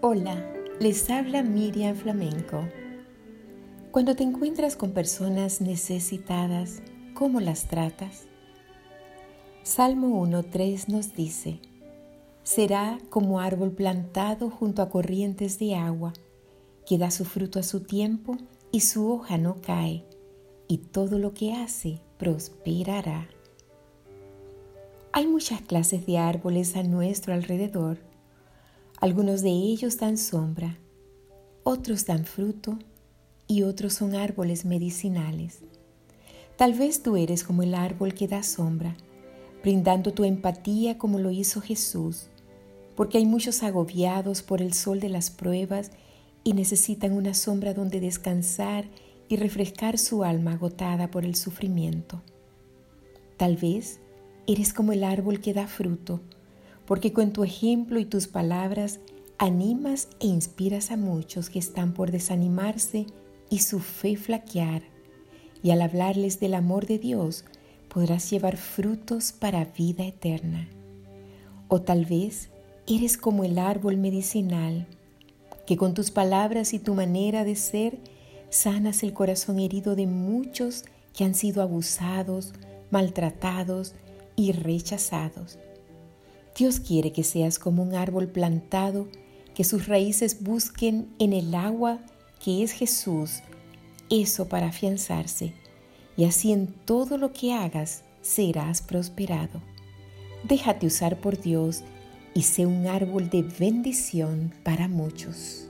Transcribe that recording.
Hola, les habla Miriam Flamenco. Cuando te encuentras con personas necesitadas, ¿cómo las tratas? Salmo 1.3 nos dice, será como árbol plantado junto a corrientes de agua, que da su fruto a su tiempo y su hoja no cae, y todo lo que hace prosperará. Hay muchas clases de árboles a nuestro alrededor algunos de ellos dan sombra, otros dan fruto y otros son árboles medicinales. Tal vez tú eres como el árbol que da sombra, brindando tu empatía como lo hizo Jesús, porque hay muchos agobiados por el sol de las pruebas y necesitan una sombra donde descansar y refrescar su alma agotada por el sufrimiento. Tal vez eres como el árbol que da fruto, porque con tu ejemplo y tus palabras animas e inspiras a muchos que están por desanimarse y su fe flaquear, y al hablarles del amor de Dios podrás llevar frutos para vida eterna. O tal vez eres como el árbol medicinal, que con tus palabras y tu manera de ser sanas el corazón herido de muchos que han sido abusados, maltratados y rechazados. Dios quiere que seas como un árbol plantado, que sus raíces busquen en el agua que es Jesús, eso para afianzarse, y así en todo lo que hagas serás prosperado. Déjate usar por Dios y sé un árbol de bendición para muchos.